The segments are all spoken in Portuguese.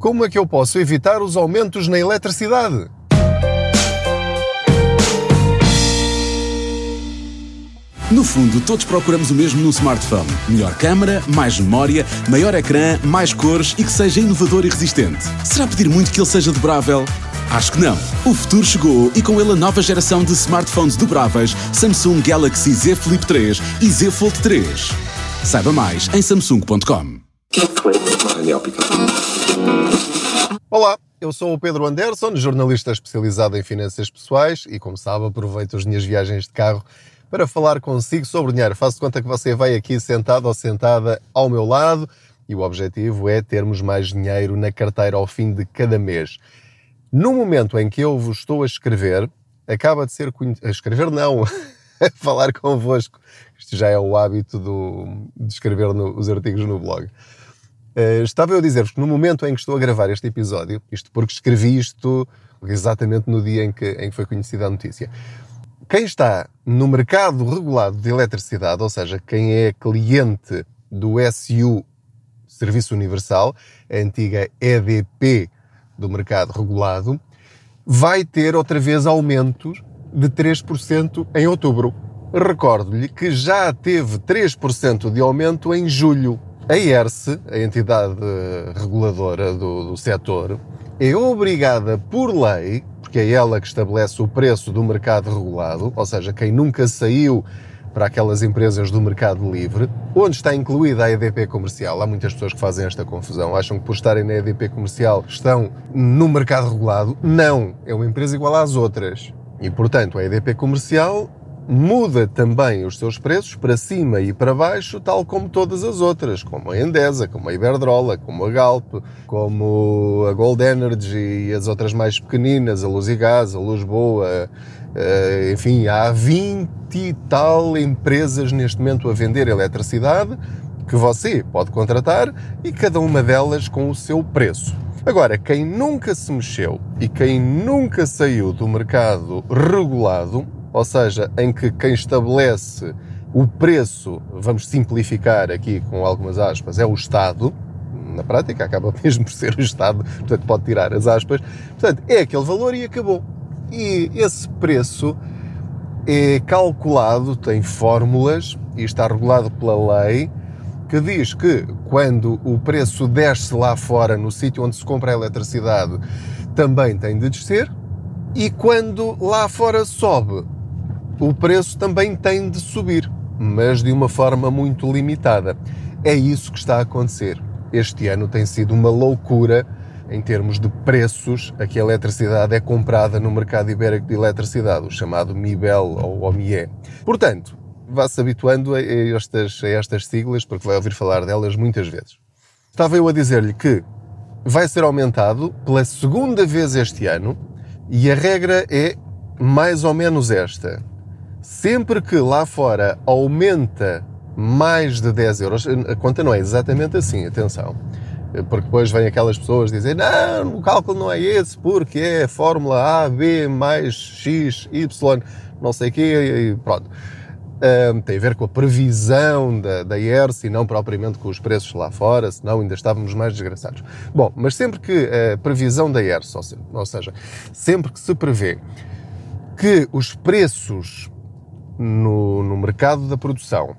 Como é que eu posso evitar os aumentos na eletricidade? No fundo, todos procuramos o mesmo no smartphone: melhor câmara, mais memória, maior ecrã, mais cores e que seja inovador e resistente. Será pedir muito que ele seja dobrável? Acho que não. O futuro chegou e com ele a nova geração de smartphones dobráveis Samsung Galaxy Z Flip 3 e Z Fold 3. Saiba mais em samsung.com. Olá, eu sou o Pedro Anderson, jornalista especializado em finanças pessoais e, como sabe, aproveito as minhas viagens de carro para falar consigo sobre dinheiro. Faço conta que você vai aqui sentado ou sentada ao meu lado e o objetivo é termos mais dinheiro na carteira ao fim de cada mês. No momento em que eu vos estou a escrever, acaba de ser conhecido. A escrever não, a falar convosco. Isto já é o hábito do, de escrever no, os artigos no blog. Uh, estava eu a dizer-vos que no momento em que estou a gravar este episódio, isto porque escrevi isto exatamente no dia em que, em que foi conhecida a notícia, quem está no mercado regulado de eletricidade, ou seja, quem é cliente do SU Serviço Universal, a antiga EDP do mercado regulado, vai ter outra vez aumentos de 3% em outubro. Recordo-lhe que já teve 3% de aumento em julho. A ERSE, a entidade reguladora do, do setor, é obrigada por lei porque é ela que estabelece o preço do mercado regulado, ou seja, quem nunca saiu para aquelas empresas do mercado livre, onde está incluída a EDP comercial. Há muitas pessoas que fazem esta confusão, acham que por estarem na EDP comercial estão no mercado regulado. Não, é uma empresa igual às outras. E, portanto, a EDP comercial muda também os seus preços para cima e para baixo, tal como todas as outras, como a Endesa, como a Iberdrola, como a Galp, como a Gold Energy e as outras mais pequeninas, a Luz e Gás, a Luz Boa, eh, enfim, há 20 e tal empresas neste momento a vender eletricidade que você pode contratar e cada uma delas com o seu preço. Agora, quem nunca se mexeu e quem nunca saiu do mercado regulado, ou seja, em que quem estabelece o preço, vamos simplificar aqui com algumas aspas, é o Estado, na prática acaba mesmo por ser o Estado, portanto pode tirar as aspas, portanto é aquele valor e acabou. E esse preço é calculado, tem fórmulas e está regulado pela lei que diz que quando o preço desce lá fora no sítio onde se compra a eletricidade também tem de descer. E quando lá fora sobe o preço também tem de subir, mas de uma forma muito limitada. É isso que está a acontecer. Este ano tem sido uma loucura em termos de preços a que a eletricidade é comprada no mercado ibérico de eletricidade, o chamado MIBEL ou OMIE. Portanto, vá-se habituando a estas, a estas siglas, porque vai ouvir falar delas muitas vezes. Estava eu a dizer-lhe que vai ser aumentado pela segunda vez este ano e a regra é mais ou menos esta. Sempre que lá fora aumenta mais de 10 euros, a conta não é exatamente assim, atenção. Porque depois vêm aquelas pessoas dizer não, o cálculo não é esse, porque é fórmula A, B mais X, Y, não sei o quê, e pronto. Um, tem a ver com a previsão da, da ERS e não propriamente com os preços lá fora, senão ainda estávamos mais desgraçados. Bom, mas sempre que a previsão da ERS, ou seja, sempre que se prevê que os preços no, no mercado da produção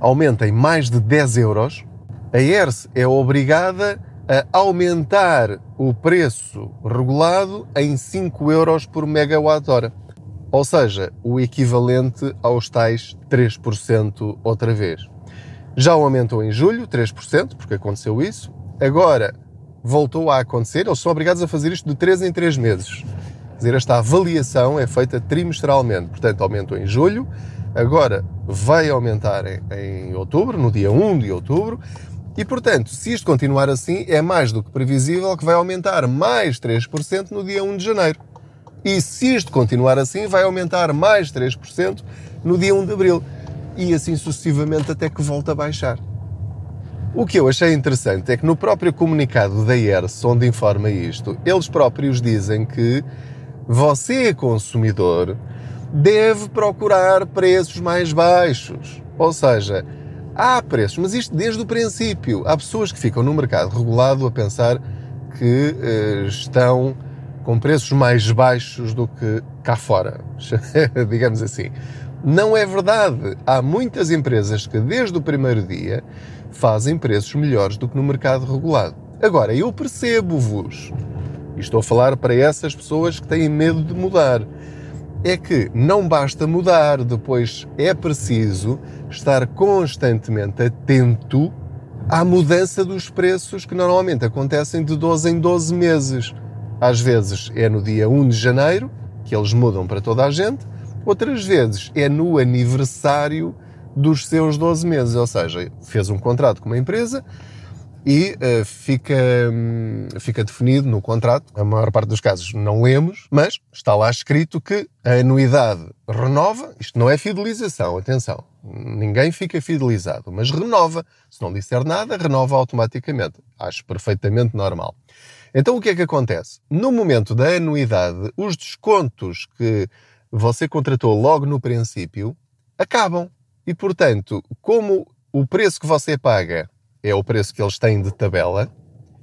aumenta em mais de 10 euros, a ERS é obrigada a aumentar o preço regulado em 5 euros por megawatt-hora. Ou seja, o equivalente aos tais 3% outra vez. Já aumentou em julho, 3%, porque aconteceu isso. Agora voltou a acontecer, eles são obrigados a fazer isto de 3 em 3 meses. Dizer, esta avaliação é feita trimestralmente, portanto, aumentou em julho, agora vai aumentar em, em, outubro, no dia 1 de outubro, e portanto, se isto continuar assim, é mais do que previsível que vai aumentar mais 3% no dia 1 de janeiro. E se isto continuar assim, vai aumentar mais 3% no dia 1 de abril. E assim sucessivamente até que volta a baixar. O que eu achei interessante é que no próprio comunicado da ERS, onde informa isto, eles próprios dizem que você, consumidor, deve procurar preços mais baixos. Ou seja, há preços, mas isto desde o princípio. Há pessoas que ficam no mercado regulado a pensar que uh, estão com preços mais baixos do que cá fora, digamos assim. Não é verdade. Há muitas empresas que desde o primeiro dia fazem preços melhores do que no mercado regulado. Agora, eu percebo-vos, e estou a falar para essas pessoas que têm medo de mudar, é que não basta mudar, depois é preciso estar constantemente atento à mudança dos preços que normalmente acontecem de 12 em 12 meses. Às vezes é no dia 1 de janeiro, que eles mudam para toda a gente, outras vezes é no aniversário dos seus 12 meses, ou seja, fez um contrato com uma empresa e uh, fica, um, fica definido no contrato, a maior parte dos casos não lemos, mas está lá escrito que a anuidade renova, isto não é fidelização, atenção, ninguém fica fidelizado, mas renova, se não disser nada, renova automaticamente, acho perfeitamente normal. Então o que é que acontece? No momento da anuidade, os descontos que você contratou logo no princípio acabam. E portanto, como o preço que você paga é o preço que eles têm de tabela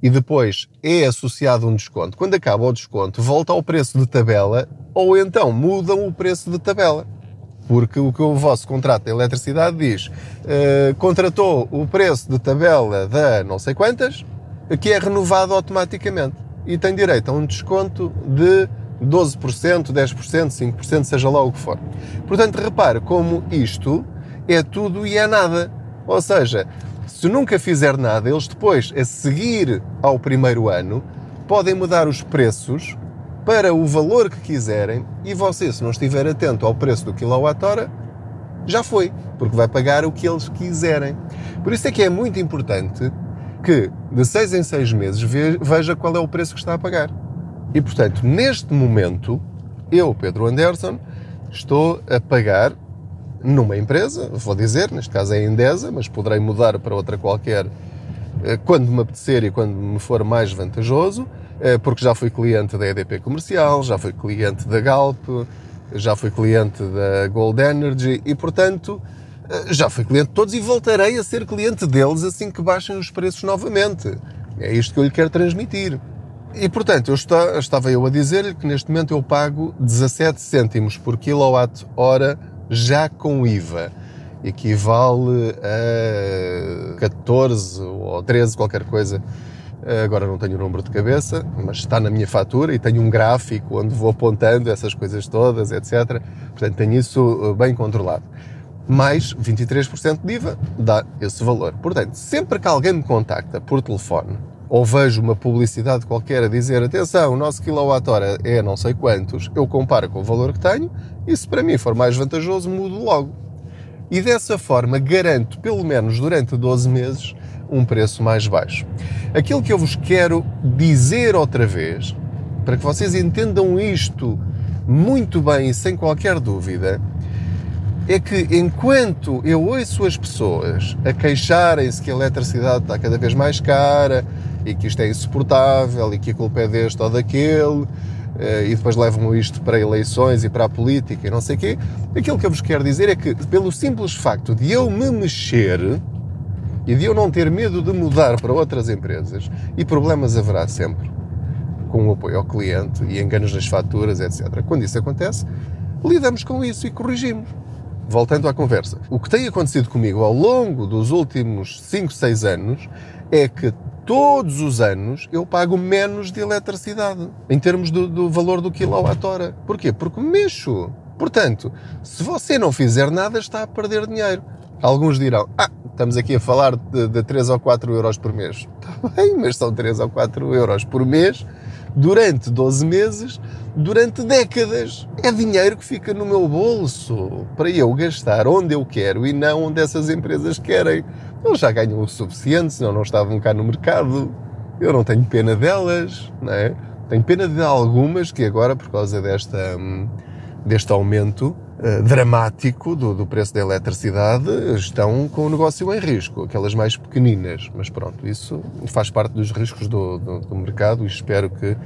e depois é associado um desconto, quando acaba o desconto, volta ao preço de tabela ou então mudam o preço de tabela. Porque o que o vosso contrato de eletricidade diz, uh, contratou o preço de tabela da não sei quantas, que é renovado automaticamente e tem direito a um desconto de 12%, 10%, 5%, seja lá o que for. Portanto, repare como isto é tudo e é nada. Ou seja, se nunca fizer nada, eles depois, a seguir ao primeiro ano, podem mudar os preços para o valor que quiserem e você, se não estiver atento ao preço do quilowatt-hora, já foi, porque vai pagar o que eles quiserem. Por isso é que é muito importante que de seis em seis meses veja qual é o preço que está a pagar. E portanto, neste momento, eu, Pedro Anderson, estou a pagar numa empresa, vou dizer, neste caso é a Endesa, mas poderei mudar para outra qualquer eh, quando me apetecer e quando me for mais vantajoso, eh, porque já fui cliente da EDP Comercial, já fui cliente da Galp, já fui cliente da Gold Energy e, portanto, eh, já fui cliente de todos e voltarei a ser cliente deles assim que baixem os preços novamente. É isto que eu lhe quero transmitir. E portanto, eu está, estava eu a dizer-lhe que neste momento eu pago 17 cêntimos por quilowatt-hora já com IVA. Equivale a 14 ou 13, qualquer coisa. Agora não tenho o número de cabeça, mas está na minha fatura e tenho um gráfico onde vou apontando essas coisas todas, etc. Portanto, tenho isso bem controlado mais 23% de IVA dá esse valor. Portanto, sempre que alguém me contacta por telefone ou vejo uma publicidade qualquer a dizer atenção, o nosso quilowatt-hora é não sei quantos, eu comparo com o valor que tenho e se para mim for mais vantajoso, mudo logo. E dessa forma garanto, pelo menos durante 12 meses, um preço mais baixo. Aquilo que eu vos quero dizer outra vez, para que vocês entendam isto muito bem e sem qualquer dúvida, é que enquanto eu ouço as pessoas a queixarem-se que a eletricidade está cada vez mais cara e que isto é insuportável e que a culpa é deste ou daquele eh, e depois levam isto para eleições e para a política e não sei o quê, aquilo que eu vos quero dizer é que pelo simples facto de eu me mexer e de eu não ter medo de mudar para outras empresas, e problemas haverá sempre com o apoio ao cliente e enganos nas faturas, etc. Quando isso acontece, lidamos com isso e corrigimos voltando à conversa, o que tem acontecido comigo ao longo dos últimos 5, 6 anos é que todos os anos eu pago menos de eletricidade em termos do, do valor do quilowatt-hora. Porquê? Porque mexo. Portanto, se você não fizer nada, está a perder dinheiro. Alguns dirão, ah, estamos aqui a falar de, de 3 ou 4 euros por mês. Está bem, mas são 3 ou 4 euros por mês durante 12 meses, durante décadas. É dinheiro que fica no meu bolso para eu gastar onde eu quero e não onde essas empresas querem. Eles já ganham o suficiente, senão não estavam cá no mercado. Eu não tenho pena delas, não é? Tenho pena de algumas que agora, por causa desta, hum, deste aumento, eh, dramático do, do, preço da eletricidade estão com o negócio em risco, aquelas mais pequeninas. Mas pronto, isso faz parte dos riscos do, do, do mercado e espero que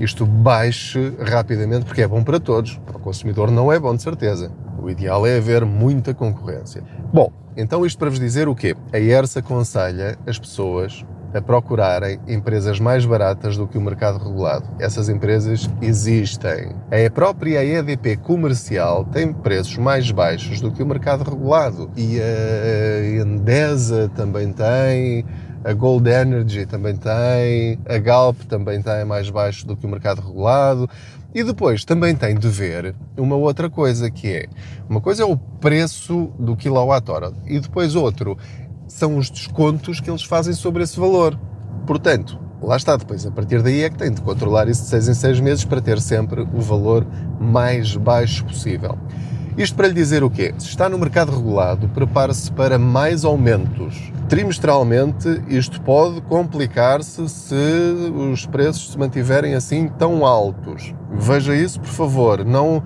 isto baixe rapidamente, porque é bom para todos. Para o consumidor não é bom, de certeza. O ideal é haver muita concorrência. Bom, então isto para vos dizer o quê? A ERSA aconselha as pessoas a procurarem empresas mais baratas do que o mercado regulado. Essas empresas existem. A própria EDP comercial tem preços mais baixos do que o mercado regulado. E a Endesa também tem, a Gold Energy também tem, a Galp também tem mais baixo do que o mercado regulado. E depois também tem de ver uma outra coisa que é, uma coisa é o preço do quilowatt-hora e depois outro são os descontos que eles fazem sobre esse valor. Portanto, lá está, depois a partir daí é que tem de controlar isso de 6 em 6 meses para ter sempre o valor mais baixo possível. Isto para lhe dizer o quê? Se está no mercado regulado, prepare-se para mais aumentos. Trimestralmente, isto pode complicar-se se os preços se mantiverem assim tão altos. Veja isso, por favor. Não,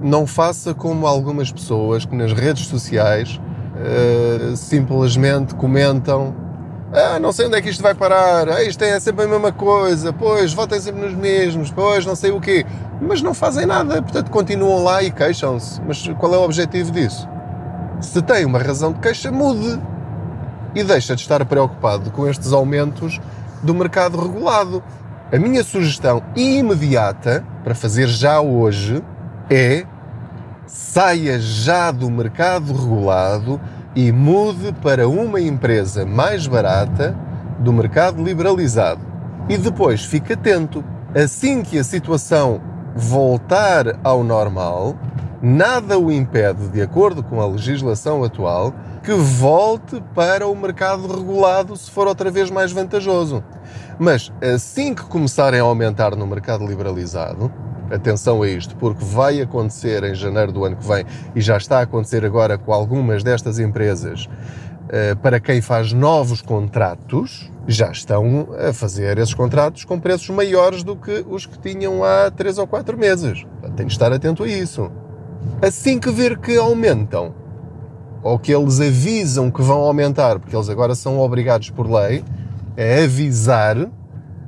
não faça como algumas pessoas que nas redes sociais uh, simplesmente comentam ah, não sei onde é que isto vai parar, ah, isto é sempre a mesma coisa, pois, votem sempre nos mesmos, pois, não sei o quê. Mas não fazem nada, portanto continuam lá e queixam-se. Mas qual é o objetivo disso? Se tem uma razão de queixa, mude. E deixa de estar preocupado com estes aumentos do mercado regulado. A minha sugestão imediata, para fazer já hoje, é saia já do mercado regulado e mude para uma empresa mais barata do mercado liberalizado. E depois fique atento, assim que a situação voltar ao normal, nada o impede, de acordo com a legislação atual, que volte para o mercado regulado se for outra vez mais vantajoso. Mas assim que começarem a aumentar no mercado liberalizado, atenção a isto, porque vai acontecer em janeiro do ano que vem e já está a acontecer agora com algumas destas empresas. Eh, para quem faz novos contratos, já estão a fazer esses contratos com preços maiores do que os que tinham há 3 ou 4 meses. Tem de estar atento a isso. Assim que ver que aumentam, ou que eles avisam que vão aumentar, porque eles agora são obrigados por lei a avisar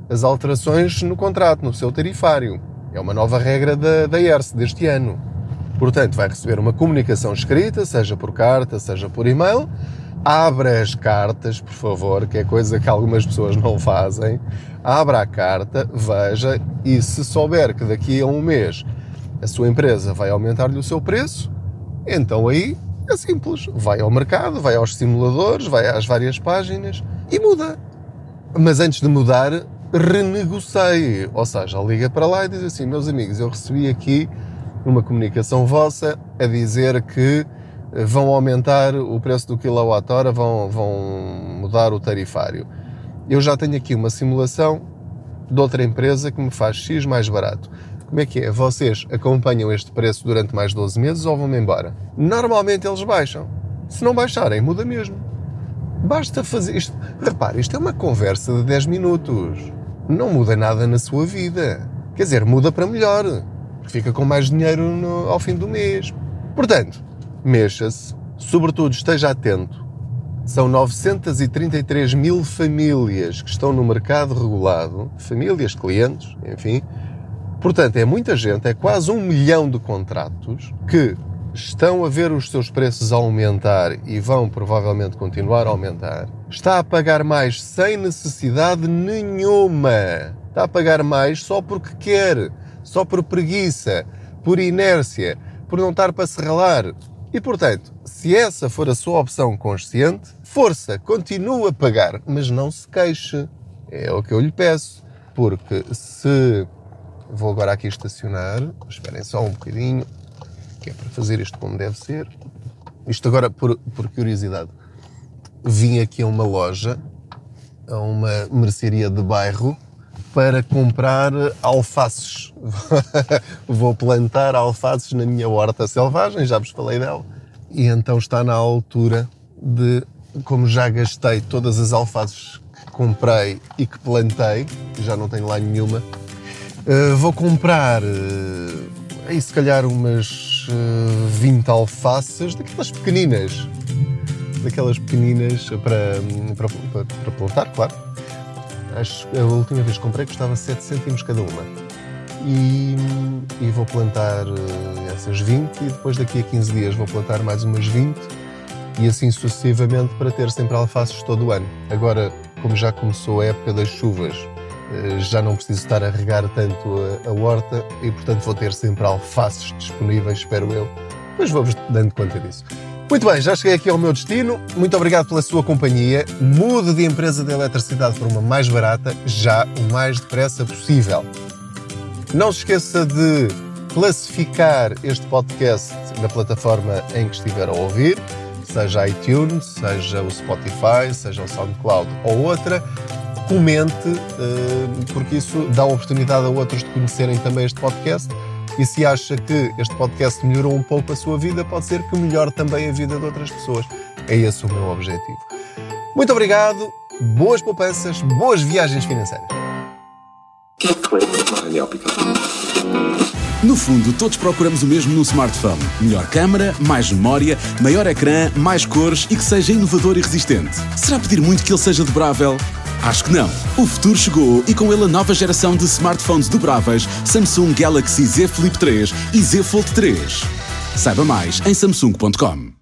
as alterações no contrato, no seu tarifário. É uma nova regra da, da ERSE deste ano. Portanto, vai receber uma comunicação escrita, seja por carta, seja por e-mail. Abra as cartas, por favor, que é coisa que algumas pessoas não fazem. Abra a carta, veja e se souber que daqui a um mês a sua empresa vai aumentar-lhe o seu preço, então aí é simples. Vai ao mercado, vai aos simuladores, vai às várias páginas e muda. Mas antes de mudar, renegocie. Ou seja, liga para lá e diz assim: meus amigos, eu recebi aqui uma comunicação vossa a dizer que vão aumentar o preço do quilowatt-hora, vão, vão mudar o tarifário. Eu já tenho aqui uma simulação de outra empresa que me faz X mais barato. Como é que é? Vocês acompanham este preço durante mais 12 meses ou vão-me embora? Normalmente eles baixam. Se não baixarem, muda mesmo. Basta fazer isto. Repare, isto é uma conversa de 10 minutos não muda nada na sua vida. Quer dizer, muda para melhor. Fica com mais dinheiro no, ao fim do mês. Portanto, mexa-se, sobretudo esteja atento. São 933 mil famílias que estão no mercado regulado, famílias, clientes, enfim. Portanto, é muita gente, é quase um milhão de contratos que estão a ver os seus preços aumentar e vão provavelmente continuar a aumentar, está a pagar mais sem necessidade nenhuma. Está a pagar mais só porque quer, só por preguiça, por inércia, por não estar para se ralar. E portanto, se essa for a sua opção consciente, força, continue a pagar, mas não se queixe. É o que eu lhe peço. Porque se. Vou agora aqui estacionar. Esperem só um bocadinho que é para fazer isto como deve ser. Isto agora, por, por curiosidade, vim aqui a uma loja, a uma mercearia de bairro, para comprar alfaces. Vou plantar alfaces na minha horta selvagem, já vos falei dela. E então está na altura de, como já gastei todas as alfaces que comprei e que plantei, já não tenho lá nenhuma, uh, vou comprar uh, aí se calhar umas 20 alfaces, daquelas pequeninas. Daquelas pequeninas para, para, para, para plantar, claro. Acho a última vez que comprei custava 7 cêntimos cada uma. E, e, vou plantar eh, essas 20 e depois daqui a 15 dias vou plantar mais umas 20 e assim sucessivamente para ter sempre alfaces todo o ano. Agora, como já começou a época das chuvas, eh, já não preciso estar a regar tanto a, a horta e, portanto, vou ter sempre alfaces disponíveis, espero eu. Mas vou-vos dando conta disso. Muito bem, já cheguei aqui ao meu destino. Muito obrigado pela sua companhia. Mude de empresa de eletricidade para uma mais barata, já o mais depressa possível. Não se esqueça de classificar este podcast na plataforma em que estiver a ouvir, seja iTunes, seja o Spotify, seja o SoundCloud ou outra. Comente, eh, porque isso dá oportunidade a outros de conhecerem também este podcast e se acha que este podcast melhorou um pouco a sua vida, pode ser que melhore também a vida de outras pessoas. É esse o meu objetivo. Muito obrigado, boas poupanças, boas viagens financeiras. No fundo, todos procuramos o mesmo no smartphone: melhor câmara, mais memória, maior ecrã, mais cores e que seja inovador e resistente. Será pedir muito que ele seja dobrável? Acho que não. O futuro chegou e com ele a nova geração de smartphones dobráveis Samsung Galaxy Z Flip 3 e Z Fold 3. Saiba mais em samsung.com.